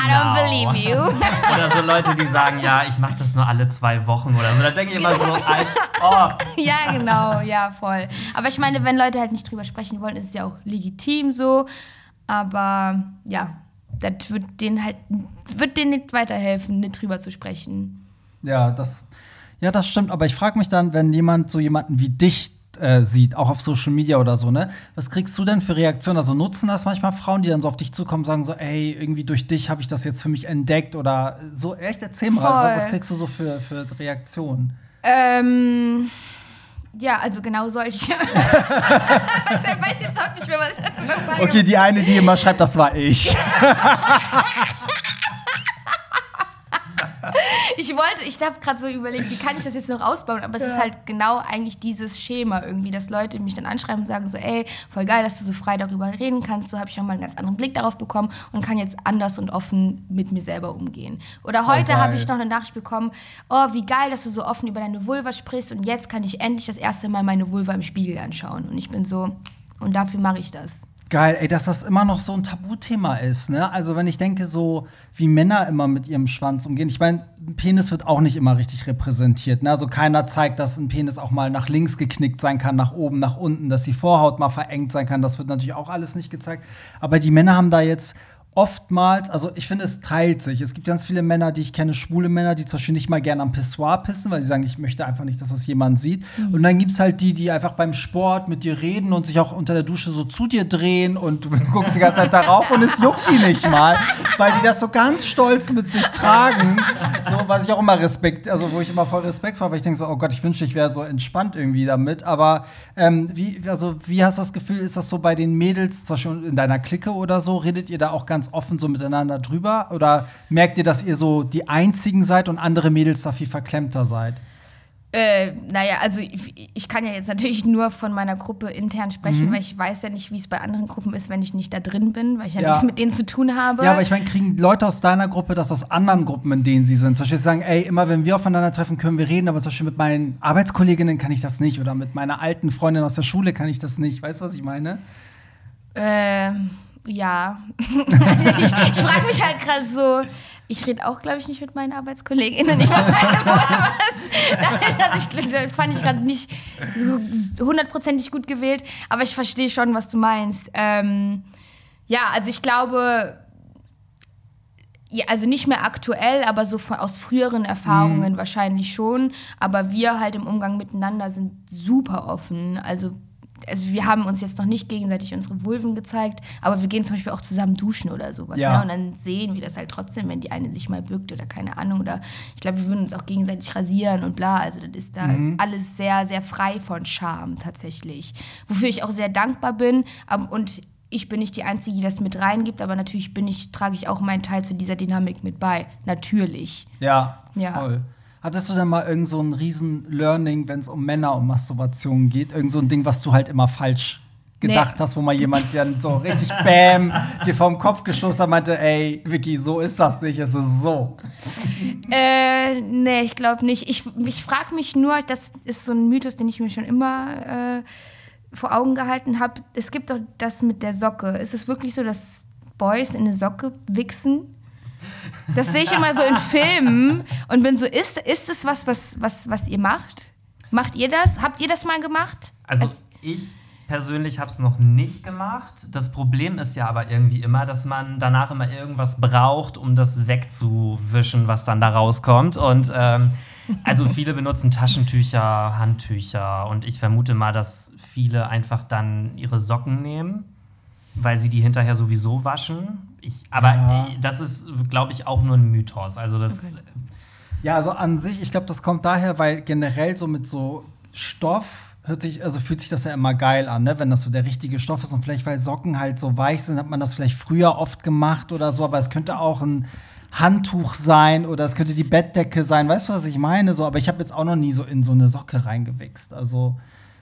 don't believe you. [LAUGHS] Oder so Leute, die sagen, ja, ich mache das nur alle zwei Wochen oder so. Da denke ich immer so, als ob. [LAUGHS] ja, genau, ja, voll. Aber ich meine, wenn Leute halt nicht drüber sprechen wollen, ist es ja auch legitim so. Aber ja, das wird denen halt, wird denen nicht weiterhelfen, nicht drüber zu sprechen. Ja, das, ja, das stimmt. Aber ich frage mich dann, wenn jemand so jemanden wie dich äh, sieht, auch auf Social Media oder so, ne? Was kriegst du denn für Reaktionen? Also nutzen das manchmal Frauen, die dann so auf dich zukommen und sagen so, ey, irgendwie durch dich habe ich das jetzt für mich entdeckt oder so. Echt, erzähl mal, was kriegst du so für, für Reaktionen? Ähm, ja, also genau solche. [LAUGHS] ich weiß jetzt auch nicht mehr, was ich dazu noch sagen Okay, die eine, die immer schreibt, das war ich. [LAUGHS] [LAUGHS] Ich wollte, ich habe gerade so überlegt, wie kann ich das jetzt noch ausbauen, aber es ist halt genau eigentlich dieses Schema irgendwie, dass Leute mich dann anschreiben und sagen so, ey, voll geil, dass du so frei darüber reden kannst, so habe ich nochmal einen ganz anderen Blick darauf bekommen und kann jetzt anders und offen mit mir selber umgehen. Oder Voll heute habe ich noch eine Nachricht bekommen, oh, wie geil, dass du so offen über deine Vulva sprichst und jetzt kann ich endlich das erste Mal meine Vulva im Spiegel anschauen. Und ich bin so, und dafür mache ich das. Geil, ey, dass das immer noch so ein Tabuthema ist, ne? Also, wenn ich denke, so wie Männer immer mit ihrem Schwanz umgehen. Ich meine, ein Penis wird auch nicht immer richtig repräsentiert, ne? Also, keiner zeigt, dass ein Penis auch mal nach links geknickt sein kann, nach oben, nach unten, dass die Vorhaut mal verengt sein kann. Das wird natürlich auch alles nicht gezeigt. Aber die Männer haben da jetzt oftmals, also ich finde, es teilt sich. Es gibt ganz viele Männer, die ich kenne, schwule Männer, die zum Beispiel nicht mal gerne am Pissoir pissen, weil sie sagen, ich möchte einfach nicht, dass das jemand sieht. Und dann gibt es halt die, die einfach beim Sport mit dir reden und sich auch unter der Dusche so zu dir drehen und [LAUGHS] du guckst die ganze Zeit darauf und es juckt die nicht mal, weil die das so ganz stolz mit sich tragen. [LAUGHS] So, was ich auch immer Respekt, also wo ich immer voll Respekt vor, weil ich denke so, oh Gott, ich wünschte, ich wäre so entspannt irgendwie damit. Aber ähm, wie, also, wie hast du das Gefühl, ist das so bei den Mädels, zum Beispiel in deiner Clique oder so, redet ihr da auch ganz offen so miteinander drüber? Oder merkt ihr, dass ihr so die Einzigen seid und andere Mädels da viel verklemmter seid? Äh, naja, also ich, ich kann ja jetzt natürlich [LAUGHS] nur von meiner Gruppe intern Mhm. sprechen, weil ich weiß ja nicht, wie es bei anderen Gruppen ist, wenn ich nicht da drin bin, weil ich ja, Ja. nichts mit denen zu tun habe. Ja, aber ich meine, kriegen Leute aus deiner Gruppe das aus anderen Gruppen, in denen sie sind? Zum Beispiel sagen, ey, immer wenn wir aufeinandertreffen, können wir reden, aber zum Beispiel mit meinen Arbeitskolleginnen kann ich das nicht oder mit meiner alten Freundin aus der Schule kann ich das nicht. Weißt du, was ich meine? Ähm, ja. [LAUGHS] [LAUGHS] also ich ich frage mich halt gerade so. Ich rede auch, glaube ich, nicht mit meinen Arbeitskolleginnen [LAUGHS] über meine was. Das ich, fand ich gerade nicht so hundertprozentig gut gewählt, aber ich verstehe schon, was du meinst. Ähm, ja, also ich glaube, ja, also nicht mehr aktuell, aber so von, aus früheren Erfahrungen wahrscheinlich schon. Aber wir halt im Umgang miteinander sind super offen. Also, also wir haben uns jetzt noch nicht gegenseitig unsere Vulven gezeigt, aber wir gehen zum Beispiel auch zusammen duschen oder sowas. Ja. Ne? Und dann sehen wir das halt trotzdem, wenn die eine sich mal bückt oder keine Ahnung. Oder ich glaube, wir würden uns auch gegenseitig rasieren und bla. Also das ist da alles sehr, sehr frei von Scham tatsächlich. Wofür ich auch sehr dankbar bin. Aber- Und ich bin nicht die Einzige, die das mit reingibt, aber natürlich bin ich, trage ich auch meinen Teil zu dieser Dynamik mit bei. Natürlich. Ja, Ja. voll. Hattest du denn mal irgend so ein riesen Learning, wenn es um Männer und Masturbation geht? Irgend so ein Ding, was du halt immer falsch gedacht Nee. hast, wo mal jemand dann so richtig Bäm dir vom Kopf gestoßen hat, meinte, ey, Vicky, so ist das nicht, es ist so. Äh, nee, ich glaube nicht. Ich, ich frage mich nur, das ist so ein Mythos, den ich mir schon immer äh, vor Augen gehalten habe. Es gibt doch das mit der Socke. Ist es wirklich so, dass Boys in eine Socke wichsen? Das sehe ich immer so in Filmen und bin so, ist, ist es was, was, was, was ihr macht? Macht ihr das? Habt ihr das mal gemacht? Also Als- ich persönlich habe es noch nicht gemacht. Das Problem ist ja aber irgendwie immer, dass man danach immer irgendwas braucht, um das wegzuwischen, was dann da rauskommt. Und ähm, also viele benutzen Taschentücher, Handtücher und ich vermute mal, dass viele einfach dann ihre Socken nehmen, weil sie die hinterher sowieso waschen. Ich, aber Ja. äh, das ist, glaube ich, auch nur ein Mythos. Also das Ja, also an sich, ich glaube, das kommt daher, weil generell so mit so Stoff hört sich, also fühlt sich das ja immer geil an, ne? wenn das so der richtige Stoff ist. Und vielleicht, weil Socken halt so weich sind, hat man das vielleicht früher oft gemacht oder so, aber es könnte auch ein Handtuch sein oder es könnte die Bettdecke sein. Weißt du, was ich meine? So, aber ich habe jetzt auch noch nie so in so eine Socke reingewichst. Also,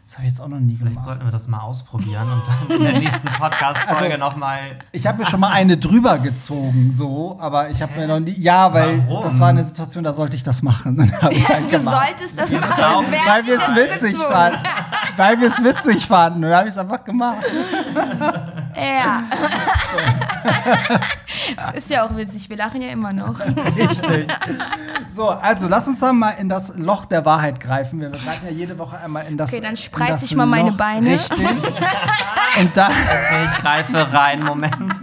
das habe ich jetzt auch noch nie Vielleicht gemacht. sollten wir das mal ausprobieren und dann in der nächsten [LAUGHS] Podcast-Folge Also- nochmal. Ich habe mir schon mal eine drüber gezogen, so, aber ich habe mir noch nie. Ja, weil Warum? das war eine Situation, da sollte ich das machen. [LAUGHS] Ich halt Du gemacht. solltest das machen. Wer weil wir es witzig fanden. weil wir es witzig fanden. Und dann habe ich es einfach gemacht. Ja. [LAUGHS] [LAUGHS] ist ja auch witzig, wir lachen ja immer noch. Richtig. So, also lass uns dann mal in das Loch der Wahrheit greifen. Wir greifen ja jede Woche einmal in das Okay, dann spreiz ich mal meine Loch. Beine. Richtig. [LAUGHS] Und da, Okay, ich greife rein, Moment.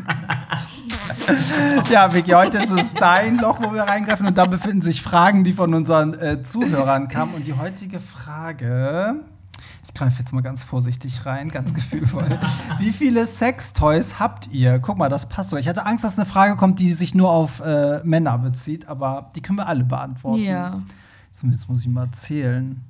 ja, Vicky, heute ist es dein Loch, wo wir reingreifen. Und da befinden sich Fragen, die von unseren äh, Zuhörern kamen. Und die heutige Frage, Ich greife jetzt mal ganz vorsichtig rein, ganz gefühlvoll. Wie viele Sextoys habt ihr? Guck mal, das passt so. Ich hatte Angst, dass eine Frage kommt, die sich nur auf äh, Männer bezieht, aber die können wir alle beantworten. Ja. Jetzt, jetzt muss ich mal zählen.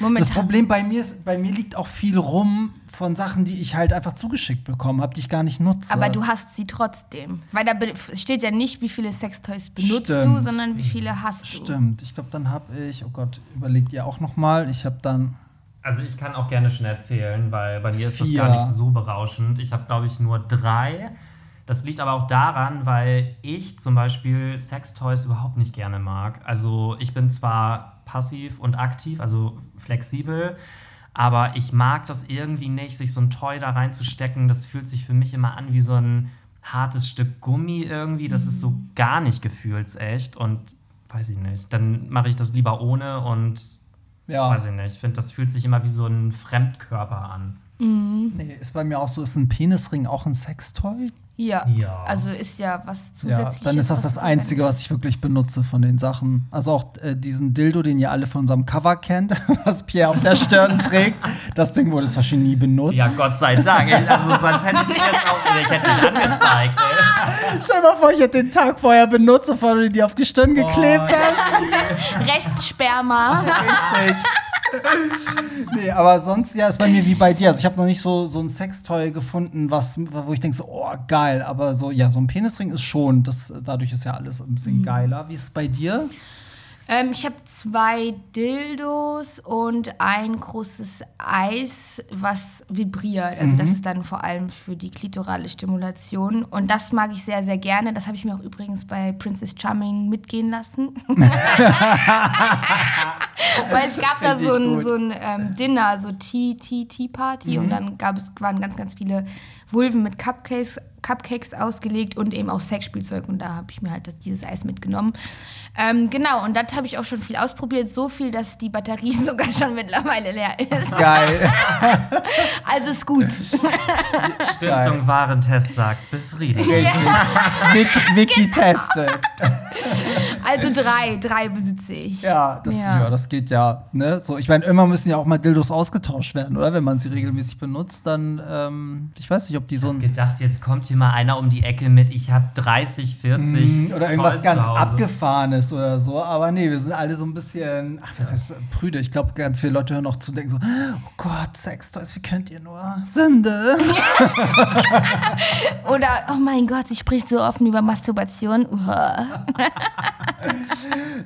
Momentan. Das Problem bei mir ist, bei mir liegt auch viel rum von Sachen, die ich halt einfach zugeschickt bekommen habe, die ich gar nicht nutze. Aber du hast sie trotzdem. Weil da steht ja nicht, wie viele Sextoys benutzt du, Stimmt. sondern wie viele hast du. Stimmt. Ich glaube, dann habe ich, oh Gott, überlegt ihr auch noch mal. Ich habe dann Also ich kann auch gerne schon erzählen, weil bei mir ist Vier. das gar nicht so berauschend. Ich habe, glaube ich, nur drei. Das liegt aber auch daran, weil ich zum Beispiel Sextoys überhaupt nicht gerne mag. Also ich bin zwar passiv und aktiv, also flexibel, aber ich mag das irgendwie nicht, sich so ein Toy da reinzustecken. Das fühlt sich für mich immer an wie so ein hartes Stück Gummi irgendwie. Das ist so gar nicht gefühlsecht und weiß ich nicht. Dann mache ich das lieber ohne und ja. Weiß ich nicht. Ich finde, das fühlt sich immer wie so ein Fremdkörper an. Nee, ist bei mir auch so, ist ein Penisring auch ein Sextoy? Ja. Ja. Also ist ja was Ja, zusätzliches. dann ist das das Einzige, was ich wirklich benutze von den Sachen. Also auch äh, diesen Dildo, den ihr alle von unserem Cover kennt, [LAUGHS] was Pierre auf der Stirn [LAUGHS] trägt. Das Ding wurde zum Beispiel nie benutzt. Ja, Gott sei Dank. [LAUGHS] Also sonst hätte ich dich jetzt auch ich hätte dich angezeigt. Ey. Stell mal vor, ich hätte den Tag vorher benutzt, bevor du die auf die Stirn geklebt hast. Restsperma. Richtig. Nee, aber sonst ja, ist bei mir wie bei dir. Also ich habe noch nicht so, so ein Sextoy gefunden, was, wo ich denke so, oh, geil. Aber so, ja, so ein Penisring ist schon. Das, dadurch ist ja alles ein bisschen geiler. Wie ist es bei dir? Ähm, ich habe zwei Dildos und ein großes Eis, was vibriert. Also das ist dann vor allem für die klitorale Stimulation. Und das mag ich sehr, sehr gerne. Das habe ich mir auch übrigens bei Princess Charming mitgehen lassen. [LAUGHS] Weil es gab da so ein, so ein ähm, Dinner, so Tea, Tea, Tea Party. Mhm. Und dann gab es, waren ganz, ganz viele Vulven mit Cupcakes, Cupcakes ausgelegt und eben auch Sexspielzeug. Und da habe ich mir halt das, dieses Eis mitgenommen. Ähm, genau, und das habe ich auch schon viel ausprobiert. So viel, dass die Batterie [LAUGHS] sogar schon mittlerweile leer ist. Geil. [LAUGHS] Also ist gut. Stiftung Warentest sagt befriedigt. Wiki, Wiki testet. Also drei, drei besitze ich. Ja, das, ja. Ja. das geht ja. Ne? So, ich meine, immer müssen ja auch mal Dildos ausgetauscht werden, oder? Wenn man sie regelmäßig benutzt, dann, ähm, ich weiß nicht, ob die so ein. gedacht, jetzt kommt hier mal einer um die Ecke mit, ich habe 30, 40 Mm, Oder irgendwas Toys ganz. Abgefahrenes oder so. Aber nee, wir sind alle so ein bisschen, ach, was heißt prüde? Ich glaube, ganz viele Leute hören auch zu denken so, oh Gott, Sextoys, wie könnt ihr nur? Sünde. [LAUGHS] Oder, oh mein Gott, sie spricht so offen über Masturbation. [LAUGHS]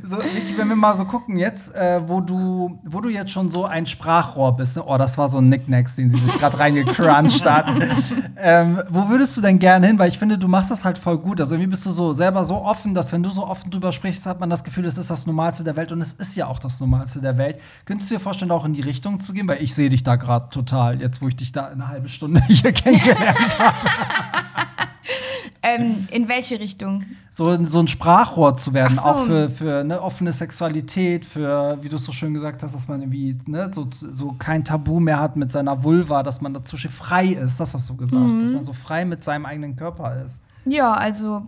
So, Vicky, wenn wir mal so gucken jetzt, äh, wo, du, wo du jetzt schon so ein Sprachrohr bist, ne? oh, das war so ein Nicknacks, den sie sich gerade reingecrunched hat. [LAUGHS] ähm, wo würdest du denn gerne hin? Weil ich finde, du machst das halt voll gut. Also irgendwie bist du so selber so offen, dass wenn du so offen drüber sprichst, hat man das Gefühl, es ist das Normalste der Welt und es ist ja auch das Normalste der Welt. Könntest du dir vorstellen, auch in die Richtung zu gehen? Weil ich sehe dich da gerade total, jetzt wo ich dich da eine halbe Stunde [LAUGHS] hier kennengelernt habe. Ähm, in welche Richtung? so, so ein Sprachrohr zu werden, so. auch für, für eine offene Sexualität, für, wie du es so schön gesagt hast, dass man irgendwie ne, so, so kein Tabu mehr hat mit seiner Vulva, dass man dazwischen frei ist, das hast du gesagt, Mhm. dass man so frei mit seinem eigenen Körper ist. Ja, also,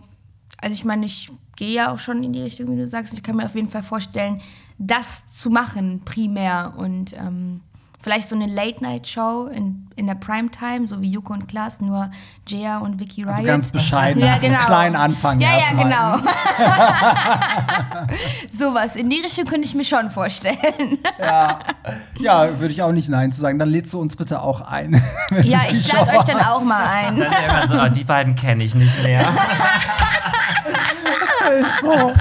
also ich meine, ich gehe ja auch schon in die Richtung, wie du sagst. Ich kann mir auf jeden Fall vorstellen, das zu machen, primär. Und ähm, vielleicht so eine Late-Night-Show in, in der Primetime, so wie Joko und Klaas, nur Jaya und Vicky Riot. Also ganz bescheiden, Ja, also einen genau. kleinen Anfang Ja, ja, erstmal. genau. [LAUGHS] [LAUGHS] Sowas. In die Richtung könnte ich mir schon vorstellen. Ja, ja würde ich auch nicht Nein zu sagen. Dann lädst du uns bitte auch ein. [LAUGHS] ja, ich lade euch dann auch mal ein. Dann so, ah, die beiden kenne ich nicht mehr. ist so.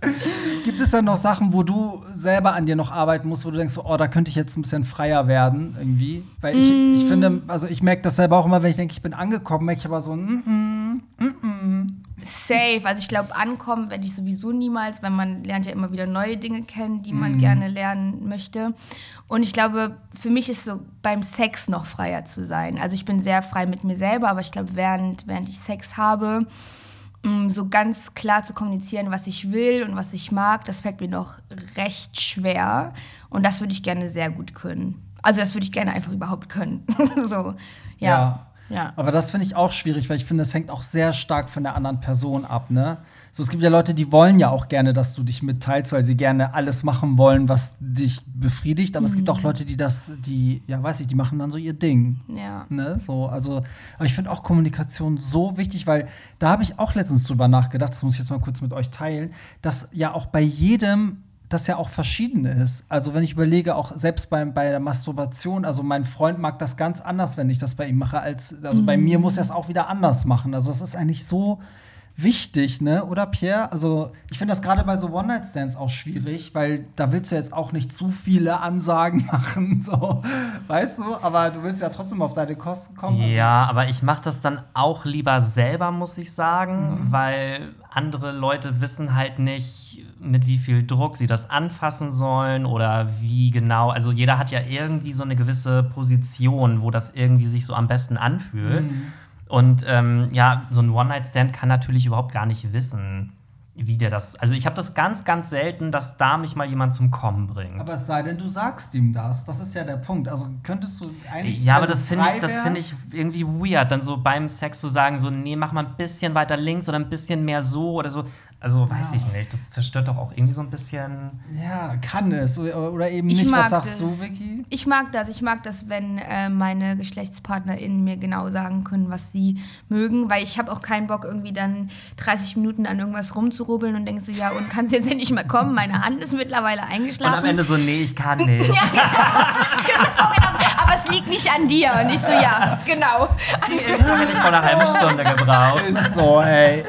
[LAUGHS] Gibt es dann noch Sachen, wo du selber an dir noch arbeiten musst, wo du denkst, oh, da könnte ich jetzt ein bisschen freier werden, irgendwie? Weil ich, ich finde, also ich merke das selber auch immer, wenn ich denke, ich bin angekommen, merke ich aber so, mm, mm, mm, Safe. Also ich glaube, ankommen werde ich sowieso niemals, weil man lernt ja immer wieder neue Dinge kennen, die man gerne lernen möchte. Und ich glaube, für mich ist so beim Sex noch freier zu sein. Also ich bin sehr frei mit mir selber, aber ich glaube, während, während ich Sex habe, so ganz klar zu kommunizieren, was ich will und was ich mag, das fällt mir noch recht schwer. Und das würde ich gerne sehr gut können. Also das würde ich gerne einfach überhaupt können. [LAUGHS] so, ja. ja. Ja. Aber das finde ich auch schwierig, weil ich finde, das hängt auch sehr stark von der anderen Person ab, ne? So, es gibt ja Leute, die wollen ja auch gerne, dass du dich mitteilst, weil sie gerne alles machen wollen, was dich befriedigt. Aber es gibt Mhm. auch Leute, die das, die, ja, weiß ich, die machen dann so ihr Ding. Ja. Ne, so, also, aber ich finde auch Kommunikation so wichtig, weil da habe ich auch letztens drüber nachgedacht, das muss ich jetzt mal kurz mit euch teilen, dass ja auch bei jedem das ja auch verschieden ist. Also wenn ich überlege, auch selbst beim, bei der Masturbation, also mein Freund mag das ganz anders, wenn ich das bei ihm mache, als, also bei mir muss er es auch wieder anders machen. Also es ist eigentlich so wichtig, ne? Oder Pierre? Also ich finde das gerade bei so One-Night-Stands auch schwierig, weil da willst du jetzt auch nicht zu viele Ansagen [LAUGHS] machen, so, weißt du? Aber du willst ja trotzdem auf deine Kosten kommen. also- Ja, aber ich mache das dann auch lieber selber, muss ich sagen, Mhm. weil andere Leute wissen halt nicht, mit wie viel Druck sie das anfassen sollen oder wie genau. Also jeder hat ja irgendwie so eine gewisse Position, wo das irgendwie sich so am besten anfühlt. Mhm. Und ähm, ja, so ein One-Night-Stand kann natürlich überhaupt gar nicht wissen, wie der das. Also ich habe das ganz, ganz selten, dass da mich mal jemand zum Kommen bringt. Aber es sei denn, du sagst ihm das. Das ist ja der Punkt. Also könntest du eigentlich. Ja, aber das finde ich, das finde ich irgendwie weird, dann so beim Sex zu sagen, so, nee, mach mal ein bisschen weiter links oder ein bisschen mehr so oder so. Also weiß Ja. ich nicht. Das zerstört doch auch irgendwie so ein bisschen. Ja, kann es. Oder eben Ich nicht. mag Was sagst das. du, Vicky? Ich mag das. Ich mag das, wenn äh, meine GeschlechtspartnerInnen mir genau sagen können, was sie mögen, weil ich habe auch keinen Bock, irgendwie dann 30 Minuten an irgendwas rumzurubbeln und denkst so, ja, und kannst jetzt [LAUGHS] endlich mal kommen? Meine Hand ist mittlerweile Und eingeschlafen. am Ende so, nee, ich kann [LAUGHS] nicht. [LAUGHS] Genau, aber es liegt nicht an dir. Und ich so, ja, genau. Die Info hätte ich vor einer halben Stunde gebraucht. Ist so, ey.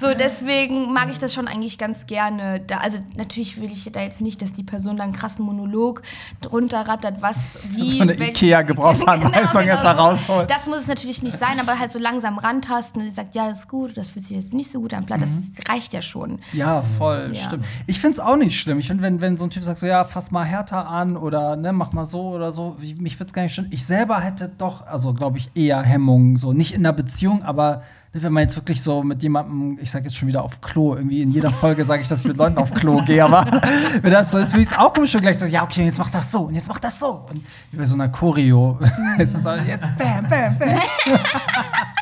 So, deswegen mag ich das schon eigentlich ganz gerne. Da, also natürlich will ich da jetzt nicht, dass die Person dann einen krassen Monolog drunter rattert, was wie. So eine Ikea-Gebrauchsanweisung erst mal rausholt. Das muss es natürlich nicht sein, aber halt so langsam rantasten und sie sagt, ja, das ist gut, das fühlt sich jetzt nicht so gut an. Bla, Das Mhm. reicht ja schon. Ja, voll, Ja. stimmt. Ich finde es auch nicht schlimm. Ich finde, wenn, wenn so ein Typ sagt, so, ja, fass mal härter an oder ne, mach mal so oder so, ich, mich würde es gar nicht stimmen. Ich selber hätte doch, also glaube ich, eher Hemmungen, so nicht in einer Beziehung, aber wenn man jetzt wirklich so mit jemandem, ich sage jetzt schon wieder auf Klo, irgendwie in jeder Folge sage ich, dass ich mit Leuten auf Klo gehe, aber [LAUGHS] wenn das so ist, würde ich es auch komisch und gleich so, ja, okay, jetzt mach das so und jetzt mach das so. Und wie bei so einer Choreo. [LAUGHS] jetzt bam, bam, bam. [LAUGHS]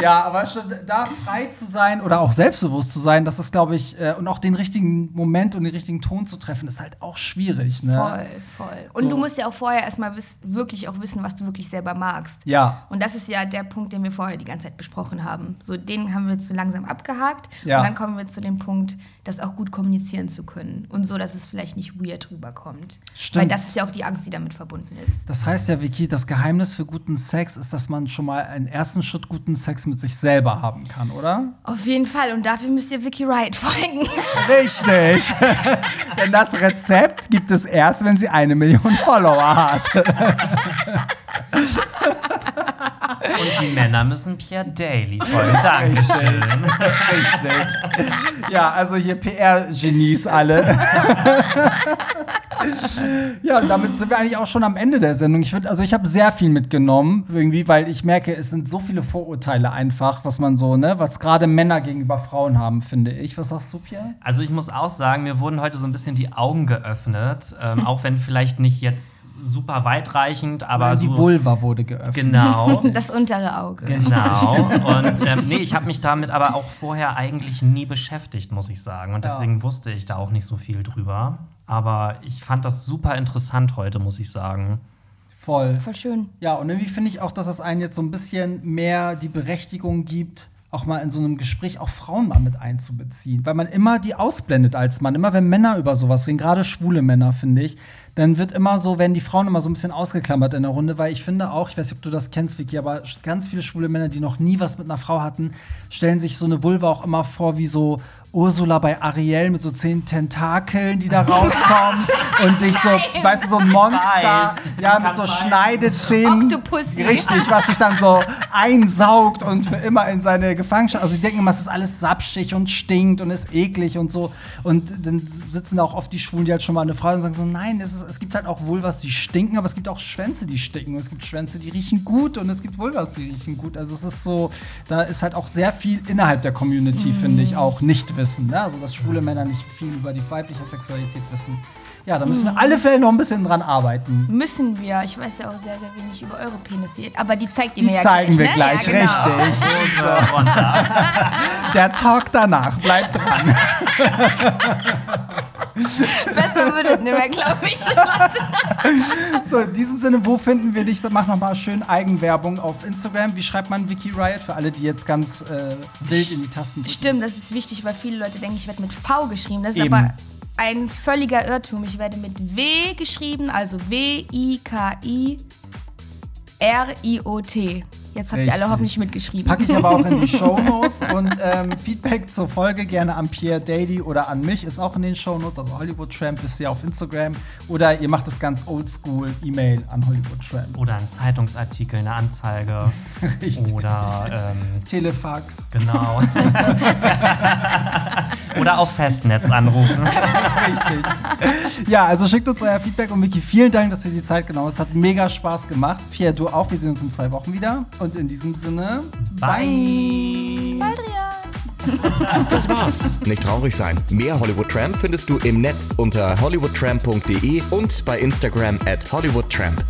Ja, aber stimmt, da frei zu sein oder auch selbstbewusst zu sein, das ist, glaube ich, äh, und auch den richtigen Moment und den richtigen Ton zu treffen, ist halt auch schwierig. Ne? Voll, voll. Und So. du musst ja auch vorher erstmal wirklich auch wissen, was du wirklich selber magst. Ja, Und das ist ja der Punkt, den wir vorher die ganze Zeit besprochen haben. So, den haben wir zu langsam abgehakt. Ja. Und dann kommen wir zu dem Punkt, das auch gut kommunizieren zu können. Und so, dass es vielleicht nicht weird rüberkommt. Stimmt. Weil das ist ja auch die Angst, die damit verbunden ist. das heißt ja, Vicky, das Geheimnis für guten Sex ist, dass man schon mal einen ersten Schritt guten Sex mit sich selber haben kann, oder? Auf jeden Fall. Und dafür müsst ihr Vicky Wright [LAUGHS] folgen. Richtig. [LAUGHS] Denn das Rezept gibt es erst, wenn sie eine Million Follower hat. Und die Männer müssen Pierre Daly folgen. Dankeschön. Richtig. Ja, also hier PR-Genies alle. [LAUGHS] [LAUGHS] ja, und damit sind wir eigentlich auch schon am Ende der Sendung. Ich würd, also ich habe sehr viel mitgenommen, irgendwie, weil ich merke, es sind so viele Vorurteile einfach, was man so, ne, was gerade Männer gegenüber Frauen haben, finde ich. Was sagst du, Pierre? Also ich muss auch sagen, mir wurden heute so ein bisschen die Augen geöffnet. Ähm, auch wenn vielleicht nicht jetzt super weitreichend, aber die so. Vulva wurde geöffnet. Genau. [LAUGHS] Das untere Auge. Genau. [LAUGHS] Und ähm, nee, ich habe mich damit aber auch vorher eigentlich nie beschäftigt, muss ich sagen. Und Ja. deswegen wusste ich da auch nicht so viel drüber. Aber ich fand das super interessant heute, muss ich sagen. Voll. Voll schön. Ja, und irgendwie finde ich auch, dass es einen jetzt so ein bisschen mehr die Berechtigung gibt, auch mal in so einem Gespräch auch Frauen mal mit einzubeziehen. Weil man immer die ausblendet als Mann. Immer wenn Männer über sowas reden, gerade schwule Männer, finde ich, dann wird immer so, werden die Frauen immer so ein bisschen ausgeklammert in der Runde, weil ich finde auch, ich weiß nicht, ob du das kennst, Vicky, aber ganz viele schwule Männer, die noch nie was mit einer Frau hatten, stellen sich so eine Vulva auch immer vor wie so Ursula bei Ariel mit so zehn Tentakeln, die da [LAUGHS] rauskommen und dich so, weißt du, so ein Monster, ja, mit so. Schneidezähnen. Octopussy. Richtig, was sich dann so einsaugt und für immer in seine Gefangenschaft. Also, die denken immer, es ist alles sapschig und stinkt und ist eklig und so. Und dann sitzen da auch oft die Schwulen, die halt schon mal eine Frau und sagen so: Nein, das ist es gibt halt auch Vulvas, die stinken, aber es gibt auch Schwänze, die stinken. Und es gibt Schwänze, die riechen gut und es gibt Vulvas, die riechen gut. Also es ist so, da ist halt auch sehr viel innerhalb der Community, Mhm. finde ich, auch Nichtwissen. Ne? Also dass schwule Männer nicht viel über die weibliche Sexualität wissen. Ja, da Mhm. müssen wir alle Fälle noch ein bisschen dran arbeiten. Müssen wir. Ich weiß ja auch sehr, sehr wenig über eure Penisdiät. Aber die zeigt ihr Die mir ja zeigen wir gleich, gleich, ne? Ja, genau. richtig. Der Talk danach, bleibt dran. [LAUGHS] [LAUGHS] Besser wird es nicht mehr, glaube ich. Leute. [LAUGHS] So, in diesem Sinne, wo finden wir dich? Mach noch mal schön Eigenwerbung auf Instagram. Wie schreibt man Wiki Riot für alle, die jetzt ganz äh, wild in die Tasten drücken? Stimmt, das ist wichtig, weil viele Leute denken, ich werde mit V geschrieben. Das ist Eben. aber ein völliger Irrtum. Ich werde mit W geschrieben, also W-I-K-I-R-I-O-T. Jetzt habt ihr Richtig. alle hoffentlich mitgeschrieben. Packe ich aber auch in die [LAUGHS] Show Notes und ähm, Feedback zur Folge gerne an Pierre Daly oder an mich ist auch in den Show Notes. Also Hollywood Tramp wisst ihr auf Instagram oder ihr macht es ganz oldschool E-Mail an Hollywood Tramp. Oder ein Zeitungsartikel, eine Anzeige. [LAUGHS] Richtig. Oder, ähm, Telefax. genau. [LAUGHS] Oder auf Festnetz anrufen. Richtig. Ja, also schickt uns euer Feedback und Vicky, vielen Dank, dass ihr die Zeit genommen habt. Es hat mega Spaß gemacht. Pierre, du auch. Wir sehen uns in zwei Wochen wieder. Und in diesem Sinne, Bye. Das war's. Nicht traurig sein. Mehr Hollywood Tramp findest du im Netz unter hollywoodtramp.de und bei Instagram at hollywoodtramp.